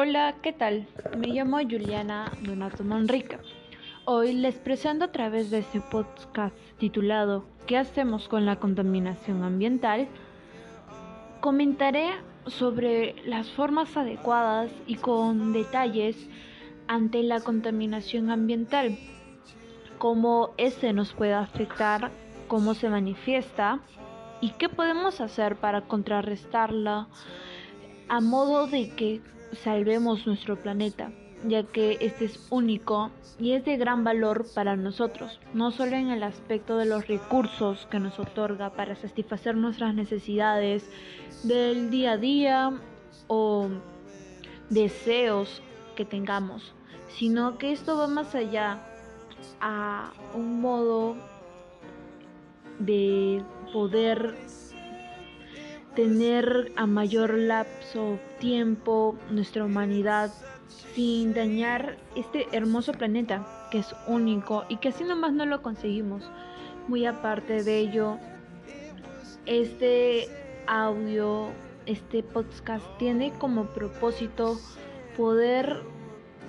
Hola, ¿qué tal? Me llamo Juliana Donato Manrica. Hoy les presento a través de este podcast titulado ¿Qué hacemos con la contaminación ambiental? Comentaré sobre las formas adecuadas y con detalles ante la contaminación ambiental, cómo este nos puede afectar, cómo se manifiesta y qué podemos hacer para contrarrestarla a modo de que salvemos nuestro planeta, ya que este es único y es de gran valor para nosotros, no solo en el aspecto de los recursos que nos otorga para satisfacer nuestras necesidades del día a día o deseos que tengamos, sino que esto va más allá a un modo de poder tener a mayor lapso tiempo nuestra humanidad sin dañar este hermoso planeta que es único y que así nomás no lo conseguimos. Muy aparte de ello, este audio, este podcast tiene como propósito poder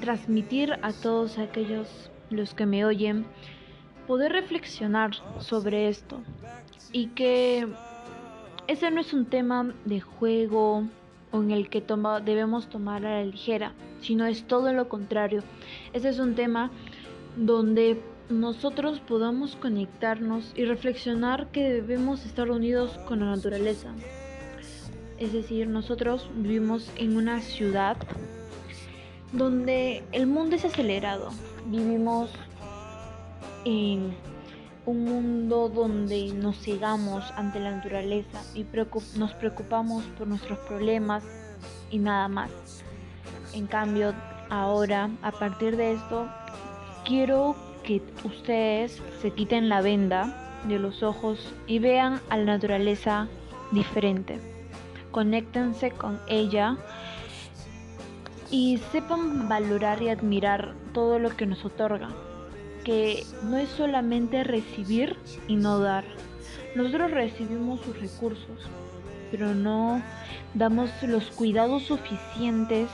transmitir a todos aquellos los que me oyen, poder reflexionar sobre esto y que ese no es un tema de juego o en el que debemos tomar a la ligera, sino es todo lo contrario. Ese es un tema donde nosotros podamos conectarnos y reflexionar que debemos estar unidos con la naturaleza. Es decir, nosotros vivimos en una ciudad donde el mundo es acelerado. Vivimos en un mundo donde nos cegamos ante la naturaleza y nos preocupamos por nuestros problemas y nada más. En cambio, ahora, a partir de esto, quiero que ustedes se quiten la venda de los ojos y vean a la naturaleza diferente. Conéctense con ella y sepan valorar y admirar todo lo que nos otorga que no es solamente recibir y no dar. Nosotros recibimos sus recursos, pero no damos los cuidados suficientes.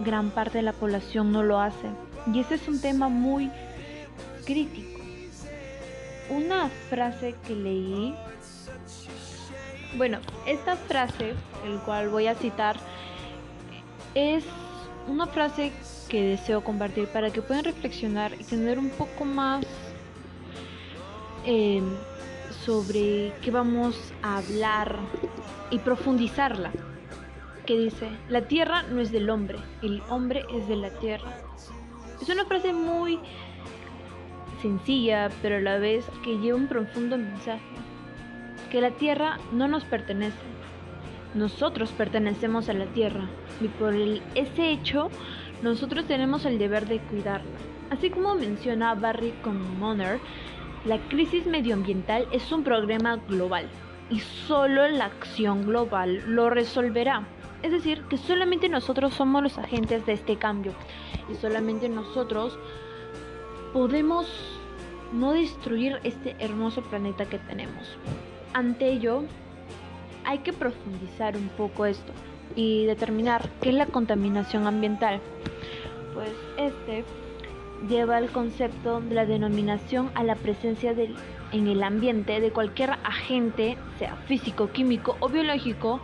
Gran parte de la población no lo hace. Y ese es un tema muy crítico. Una frase que leí, bueno, esta frase, el cual voy a citar, es una frase que deseo compartir para que puedan reflexionar y tener un poco más eh, sobre qué vamos a hablar y profundizarla. Que dice, la tierra no es del hombre, el hombre es de la tierra. Es una frase muy sencilla, pero a la vez que lleva un profundo mensaje. Que la tierra no nos pertenece. Nosotros pertenecemos a la tierra y por ese hecho nosotros tenemos el deber de cuidarla. Así como menciona Barry Commoner, la crisis medioambiental es un problema global y solo la acción global lo resolverá. Es decir, que solamente nosotros somos los agentes de este cambio y solamente nosotros podemos no destruir este hermoso planeta que tenemos. Ante ello, hay que profundizar un poco esto y determinar qué es la contaminación ambiental. Pues este lleva el concepto de la denominación a la presencia en el ambiente de cualquier agente, sea físico, químico o biológico,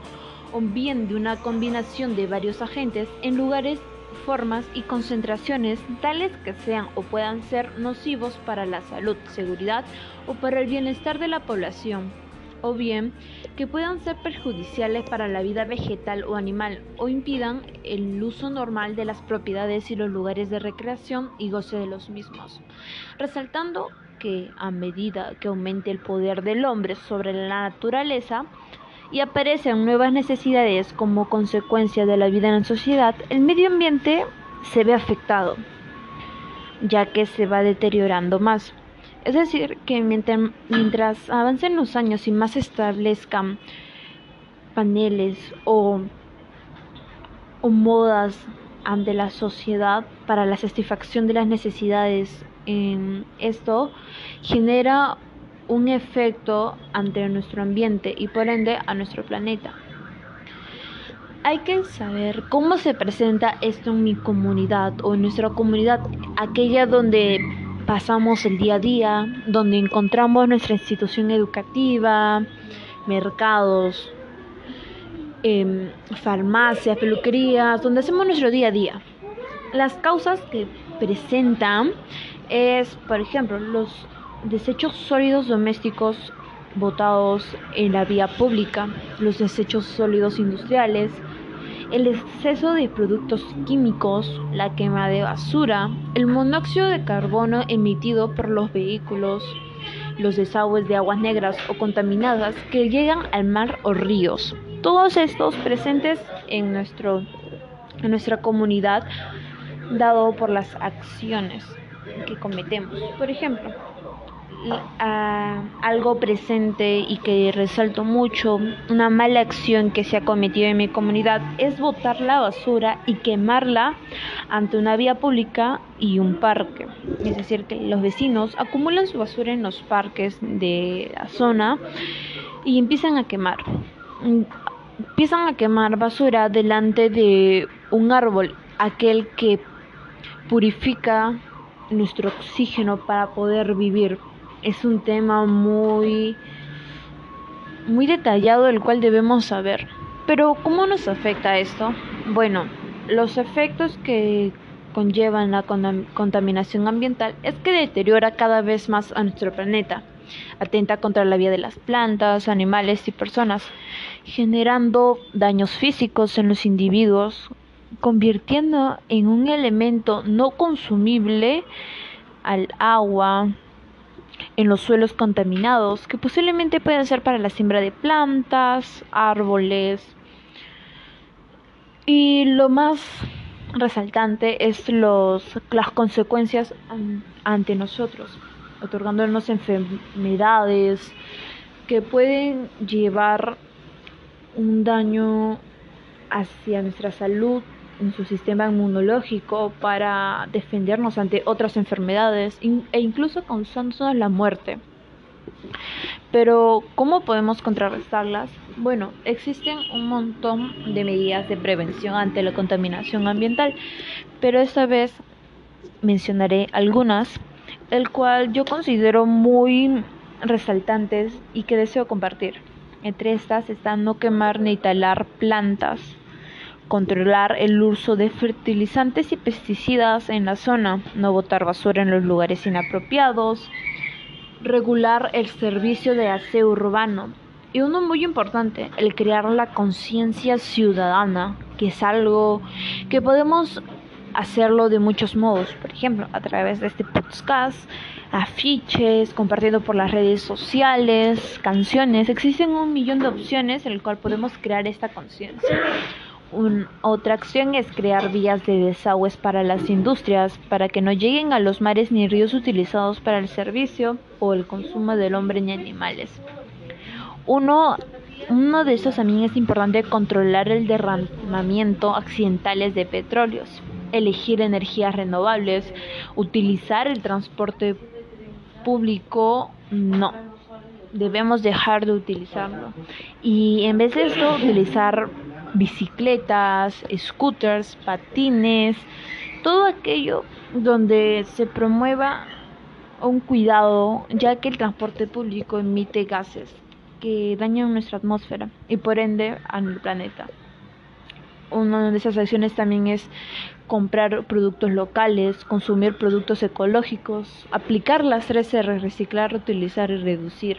o bien de una combinación de varios agentes en lugares, formas y concentraciones tales que sean o puedan ser nocivos para la salud, seguridad o para el bienestar de la población o bien que puedan ser perjudiciales para la vida vegetal o animal o impidan el uso normal de las propiedades y los lugares de recreación y goce de los mismos, resaltando que a medida que aumente el poder del hombre sobre la naturaleza y aparecen nuevas necesidades como consecuencia de la vida en la sociedad, el medio ambiente se ve afectado, ya que se va deteriorando más. Es decir, que mientras, avancen los años y más establezcan paneles o, modas ante la sociedad para la satisfacción de las necesidades, esto genera un efecto ante nuestro ambiente y por ende a nuestro planeta. hay que saber cómo se presenta esto en mi comunidad o en nuestra comunidad, aquella donde pasamos el día a día, donde encontramos nuestra institución educativa, mercados, eh, farmacias, peluquerías, donde hacemos nuestro día a día. Las causas que presentan es, por ejemplo, los desechos sólidos domésticos botados en la vía pública, los desechos sólidos industriales, el exceso de productos químicos, la quema de basura, el monóxido de carbono emitido por los vehículos, los desagües de aguas negras o contaminadas que llegan al mar o ríos. Todos estos presentes en, nuestro, en nuestra comunidad dado por las acciones que cometemos. Por ejemplo, algo presente y que resalto mucho, una mala acción que se ha cometido en mi comunidad es botar la basura y quemarla ante una vía pública y un parque. Es decir, que los vecinos acumulan su basura en los parques de la zona y empiezan a quemar. Empiezan a quemar basura delante de un árbol, aquel que purifica nuestro oxígeno para poder vivir es un tema muy muy detallado el cual debemos saber. Pero ¿cómo nos afecta esto? Bueno, los efectos que conllevan la contaminación ambiental es que deteriora cada vez más a nuestro planeta, atenta contra la vida de las plantas, animales y personas, generando daños físicos en los individuos, convirtiendo en un elemento no consumible al agua, en los suelos contaminados, que posiblemente pueden ser para la siembra de plantas, árboles. Y lo más resaltante es los, las consecuencias ante nosotros, otorgándonos enfermedades que pueden llevar un daño hacia nuestra salud en su sistema inmunológico para defendernos ante otras enfermedades e incluso causándonos la muerte. Pero, ¿cómo podemos contrarrestarlas? Bueno, existen un montón de medidas de prevención ante la contaminación ambiental, pero esta vez mencionaré algunas, el cual yo considero muy resaltantes y que deseo compartir. Entre estas están no quemar ni talar plantas, controlar el uso de fertilizantes y pesticidas en la zona, no botar basura en los lugares inapropiados, regular el servicio de aseo urbano. Y uno muy importante, el crear la conciencia ciudadana, que es algo que podemos hacerlo de muchos modos, por ejemplo, a través de este podcast, afiches, compartiendo por las redes sociales, canciones, existen un millón de opciones en el cual podemos crear esta conciencia otra acción es crear vías de desagües para las industrias, para que no lleguen a los mares ni ríos utilizados para el servicio o el consumo del hombre ni animales. Uno, uno de estos también es importante controlar el derramamiento accidentales de petróleos, elegir energías renovables, utilizar el transporte público, no. Debemos dejar de utilizarlo. Y en vez de esto, utilizar bicicletas, scooters, patines, todo aquello donde se promueva un cuidado, ya que el transporte público emite gases que dañan nuestra atmósfera y por ende al planeta. Una de esas acciones también es comprar productos locales, consumir productos ecológicos, aplicar las 3R, reciclar, reutilizar y reducir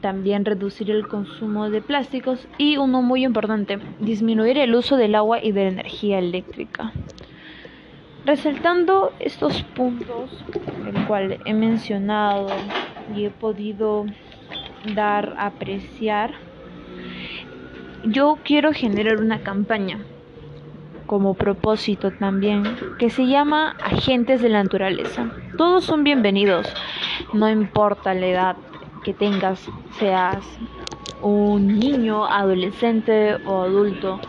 también reducir el consumo de plásticos y uno muy importante, disminuir el uso del agua y de la energía eléctrica. Resaltando estos puntos, el cual he mencionado y he podido dar a apreciar, yo quiero generar una campaña como propósito también que se llama Agentes de la Naturaleza. Todos son bienvenidos, no importa la edad, que tengas, seas un niño, adolescente o adulto,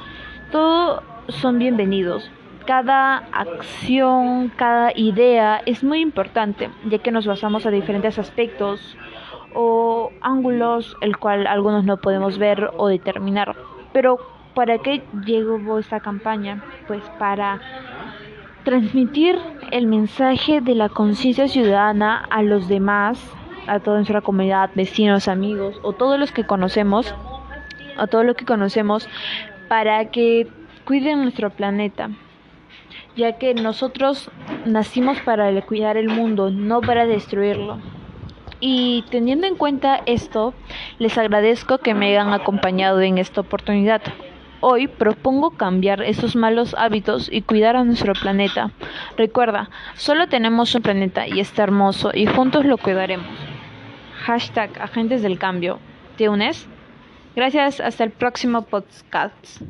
todos son bienvenidos. Cada acción, cada idea es muy importante, ya que nos basamos a diferentes aspectos o ángulos, el cual algunos no podemos ver o determinar. Pero ¿Para qué llegó esta campaña? Pues para transmitir el mensaje de la conciencia ciudadana a los demás, a toda nuestra comunidad, vecinos, amigos o todos los que conocemos, a todo lo que conocemos, para que cuiden nuestro planeta, ya que nosotros nacimos para cuidar el mundo, no para destruirlo. Y teniendo en cuenta esto, les agradezco que me hayan acompañado en esta oportunidad. Hoy propongo cambiar esos malos hábitos y cuidar a nuestro planeta. Recuerda, solo tenemos un planeta y está hermoso y juntos lo cuidaremos. Hashtag Agentes del Cambio. ¿Te unes? Gracias, hasta el próximo podcast.